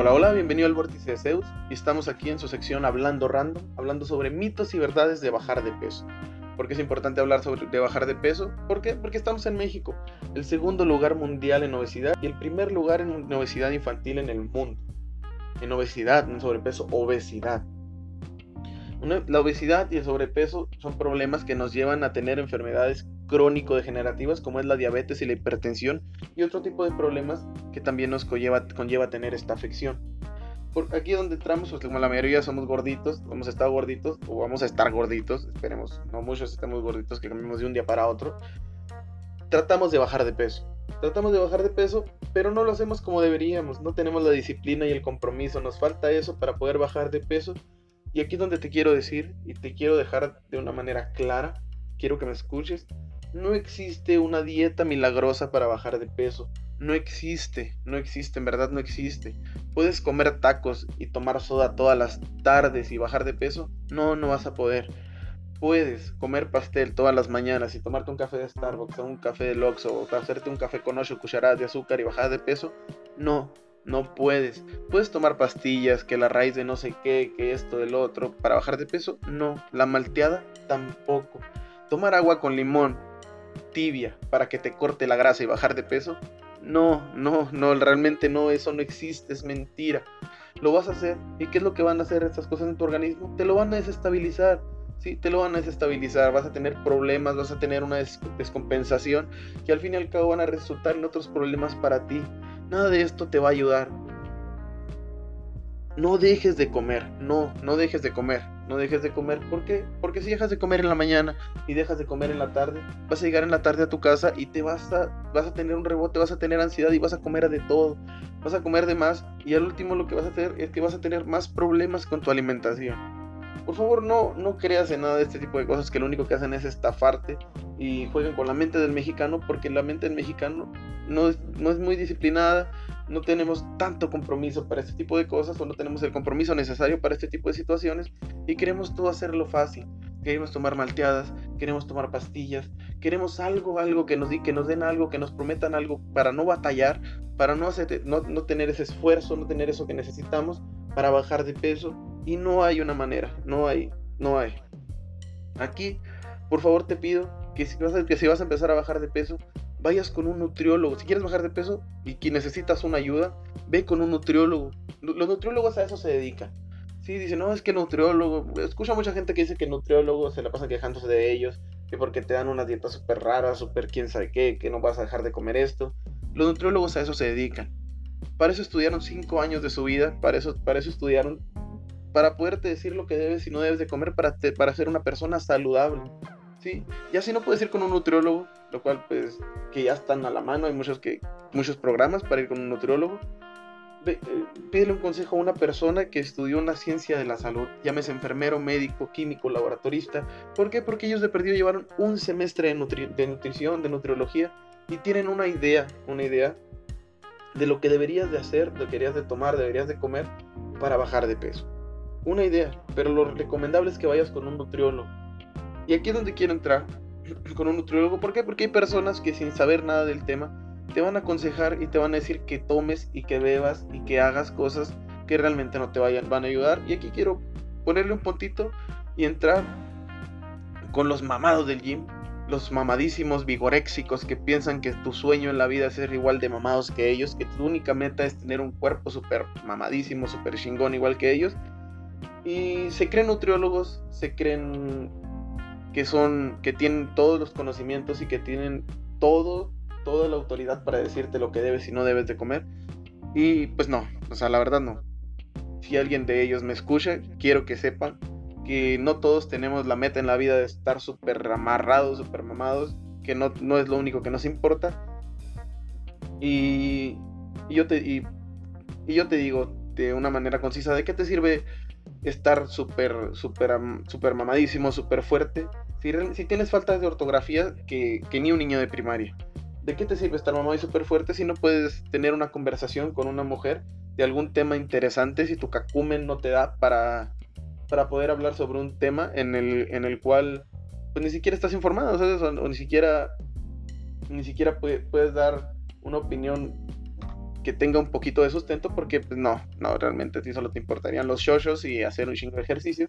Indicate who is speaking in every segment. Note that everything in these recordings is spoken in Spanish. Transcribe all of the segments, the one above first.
Speaker 1: Hola, hola, bienvenido al Vórtice de Zeus y estamos aquí en su sección Hablando Random, hablando sobre mitos y verdades de bajar de peso. ¿Por qué es importante hablar sobre, de bajar de peso? ¿Por qué? Porque estamos en México, el segundo lugar mundial en obesidad y el primer lugar en obesidad infantil en el mundo. En obesidad, en sobrepeso, obesidad. la obesidad y el sobrepeso son problemas que nos llevan a tener enfermedades crónico-degenerativas como es la diabetes y la hipertensión y otro tipo de problemas que también nos conlleva, conlleva tener esta afección. Por aquí donde entramos, pues como la mayoría somos gorditos, hemos estado gorditos o vamos a estar gorditos, esperemos, no muchos estemos gorditos que cambiemos de un día para otro, tratamos de bajar de peso. Tratamos de bajar de peso, pero no lo hacemos como deberíamos, no tenemos la disciplina y el compromiso, nos falta eso para poder bajar de peso. Y aquí es donde te quiero decir y te quiero dejar de una manera clara, quiero que me escuches, no existe una dieta milagrosa para bajar de peso. No existe, no existe, en verdad no existe. ¿Puedes comer tacos y tomar soda todas las tardes y bajar de peso? No, no vas a poder. ¿Puedes comer pastel todas las mañanas y tomarte un café de Starbucks o un café de Loxo o hacerte un café con 8 cucharadas de azúcar y bajar de peso? No, no puedes. ¿Puedes tomar pastillas, que la raíz de no sé qué, que esto, del otro, para bajar de peso? No. La malteada tampoco. Tomar agua con limón tibia para que te corte la grasa y bajar de peso. No, no, no, realmente no, eso no existe, es mentira. Lo vas a hacer. ¿Y qué es lo que van a hacer estas cosas en tu organismo? Te lo van a desestabilizar. Sí, te lo van a desestabilizar, vas a tener problemas, vas a tener una descompensación que al fin y al cabo van a resultar en otros problemas para ti. Nada de esto te va a ayudar. No dejes de comer, no, no dejes de comer no dejes de comer. ¿Por qué? Porque si dejas de comer en la mañana y dejas de comer en la tarde, vas a llegar en la tarde a tu casa y te vas a, vas a tener un rebote, vas a tener ansiedad y vas a comer de todo. Vas a comer de más y al último lo que vas a hacer es que vas a tener más problemas con tu alimentación. Por favor, no, no creas en nada de este tipo de cosas que lo único que hacen es estafarte y jueguen con la mente del mexicano porque la mente del mexicano no no es muy disciplinada, no tenemos tanto compromiso para este tipo de cosas o no tenemos el compromiso necesario para este tipo de situaciones y queremos todo hacerlo fácil. Queremos tomar malteadas, queremos tomar pastillas, queremos algo, algo que nos, que nos den algo, que nos prometan algo para no batallar, para no, hacer, no, no tener ese esfuerzo, no tener eso que necesitamos para bajar de peso y no hay una manera, no hay, no hay. Aquí, por favor te pido que si vas que si vas a empezar a bajar de peso, vayas con un nutriólogo. Si quieres bajar de peso y que necesitas una ayuda, ve con un nutriólogo. Los nutriólogos a eso se dedican. Sí, dicen, no, es que nutriólogo. Escucho a mucha gente que dice que nutriólogo se la pasan quejándose de ellos, que porque te dan una dieta súper rara, súper quién sabe qué, que no vas a dejar de comer esto. Los nutriólogos a eso se dedican. Para eso estudiaron cinco años de su vida, para eso, para eso estudiaron, para poderte decir lo que debes y no debes de comer para, para ser una persona saludable. ¿Sí? Y así no puedes ir con un nutriólogo, lo cual pues que ya están a la mano, hay muchos, que, muchos programas para ir con un nutriólogo. Eh, pídele un consejo a una persona que estudió una ciencia de la salud, llámese enfermero, médico, químico, laboratorista. ¿Por qué? Porque ellos de perdido llevaron un semestre de, de nutrición, de nutriología y tienen una idea, una idea de lo que deberías de hacer, lo que deberías de tomar, deberías de comer para bajar de peso. Una idea, pero lo recomendable es que vayas con un nutriólogo y aquí es donde quiero entrar con un nutriólogo. ¿Por qué? Porque hay personas que sin saber nada del tema te van a aconsejar y te van a decir que tomes y que bebas y que hagas cosas que realmente no te vayan, van a ayudar. Y aquí quiero ponerle un puntito y entrar con los mamados del gym, los mamadísimos vigoréxicos que piensan que tu sueño en la vida es ser igual de mamados que ellos, que tu única meta es tener un cuerpo súper mamadísimo, súper chingón igual que ellos. Y se creen nutriólogos, se creen que son, que tienen todos los conocimientos y que tienen todo, toda la autoridad para decirte lo que debes y no debes de comer. Y pues no, o sea, la verdad no. Si alguien de ellos me escucha, quiero que sepan que no todos tenemos la meta en la vida de estar súper amarrados, súper mamados, que no, no es lo único que nos importa. Y, y yo te, y, y yo te digo de una manera concisa, ¿de qué te sirve estar súper, súper, súper mamadísimo, súper fuerte. Si, si, tienes falta de ortografía, que, que, ni un niño de primaria. ¿De qué te sirve estar mamado y súper fuerte si no puedes tener una conversación con una mujer de algún tema interesante, si tu cacumen no te da para, para poder hablar sobre un tema en el, en el cual pues ni siquiera estás informado, O, ni siquiera, ni siquiera puedes dar una opinión que tenga un poquito de sustento porque pues no, no, realmente a ti solo te importarían los shoshos y hacer un chingo de ejercicio.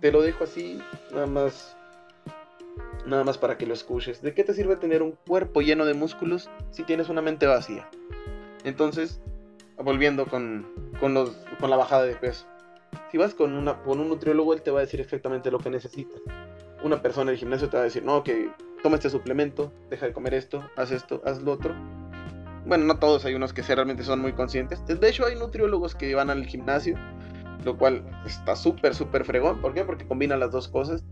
Speaker 1: Te lo dejo así, nada más nada más para que lo escuches. ¿De qué te sirve tener un cuerpo lleno de músculos si tienes una mente vacía? Entonces, volviendo con, con, los, con la bajada de peso. Si vas con, una, con un nutriólogo, él te va a decir exactamente lo que necesitas. Una persona del gimnasio te va a decir, no, que toma este suplemento, deja de comer esto, haz esto, haz lo otro. Bueno, no todos, hay unos que realmente son muy conscientes. De hecho, hay nutriólogos que van al gimnasio, lo cual está súper, súper fregón. ¿Por qué? Porque combinan las dos cosas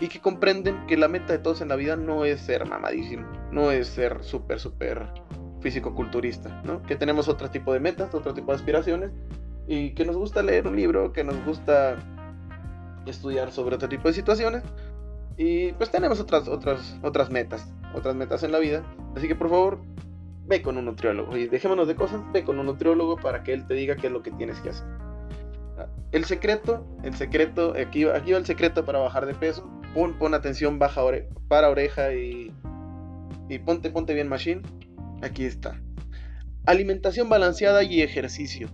Speaker 1: y que comprenden que la meta de todos en la vida no es ser mamadísimo, no es ser súper, súper físico-culturista, ¿no? Que tenemos otro tipo de metas, otro tipo de aspiraciones y que nos gusta leer un libro, que nos gusta estudiar sobre otro tipo de situaciones y pues tenemos otras, otras, otras metas, otras metas en la vida. Así que por favor, ve con un nutriólogo y dejémonos de cosas, ve con un nutriólogo para que él te diga qué es lo que tienes que hacer. El secreto, el secreto, aquí, aquí va el secreto para bajar de peso. Pon, pon atención, baja para oreja y, ponte, ponte bien machine. Aquí está. Alimentación balanceada y ejercicio.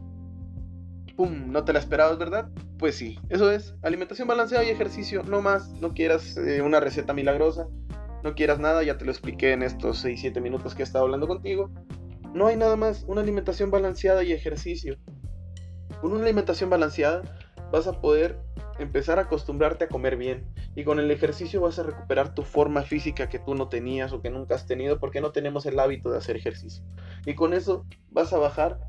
Speaker 1: ¡Pum! ¿No te la esperabas, verdad? Pues sí, eso es. Alimentación balanceada y ejercicio, no más. No quieras eh, una receta milagrosa. No quieras nada, ya te lo expliqué en estos 6-7 minutos que he estado hablando contigo. No hay nada más. Una alimentación balanceada y ejercicio. Con una alimentación balanceada vas a poder empezar a acostumbrarte a comer bien. Y con el ejercicio vas a recuperar tu forma física que tú no tenías o que nunca has tenido porque no tenemos el hábito de hacer ejercicio. Y con eso vas a bajar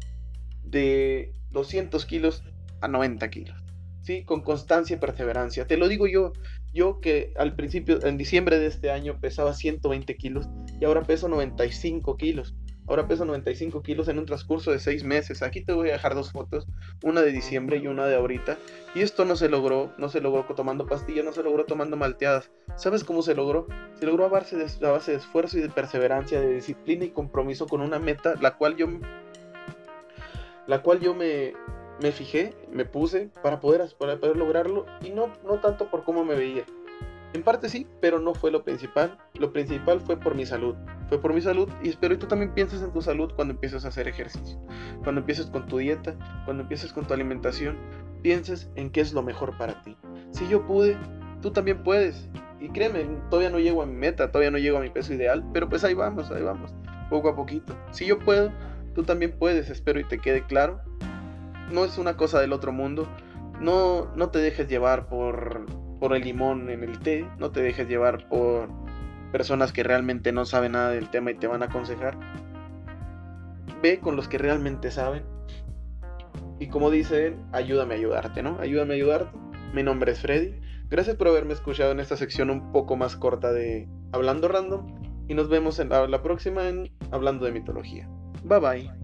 Speaker 1: de 200 kilos a 90 kilos. ¿Sí? Con constancia y perseverancia. Te lo digo yo, yo que al principio, en diciembre de este año, pesaba 120 kilos y ahora peso 95 kilos. Ahora peso 95 kilos en un transcurso de 6 meses. Aquí te voy a dejar dos fotos, una de diciembre y una de ahorita. Y esto no se logró, no se logró tomando pastillas, no se logró tomando malteadas. ¿Sabes cómo se logró? Se logró a base de, a base de esfuerzo y de perseverancia, de disciplina y compromiso con una meta, la cual yo, la cual yo me, me fijé, me puse para poder, lograrlo y no, no tanto por cómo me veía. En parte sí, pero no fue lo principal. Lo principal fue por mi salud. Fue por mi salud y espero que tú también pienses en tu salud cuando empieces a hacer ejercicio. Cuando empieces con tu dieta, cuando empieces con tu alimentación, pienses en qué es lo mejor para ti. Si yo pude, tú también puedes. Y créeme, todavía no llego a mi meta, todavía no llego a mi peso ideal, pero pues ahí vamos, ahí vamos, poco a poquito. Si yo puedo, tú también puedes, espero y te quede claro. No es una cosa del otro mundo. No, no te dejes llevar por por el limón en el té, no te dejes llevar por personas que realmente no saben nada del tema y te van a aconsejar. Ve con los que realmente saben. Y como dice él, ayúdame a ayudarte, ¿no? Ayúdame a ayudarte. Mi nombre es Freddy. Gracias por haberme escuchado en esta sección un poco más corta de Hablando Random. Y nos vemos en la, la próxima en Hablando de Mitología. Bye bye.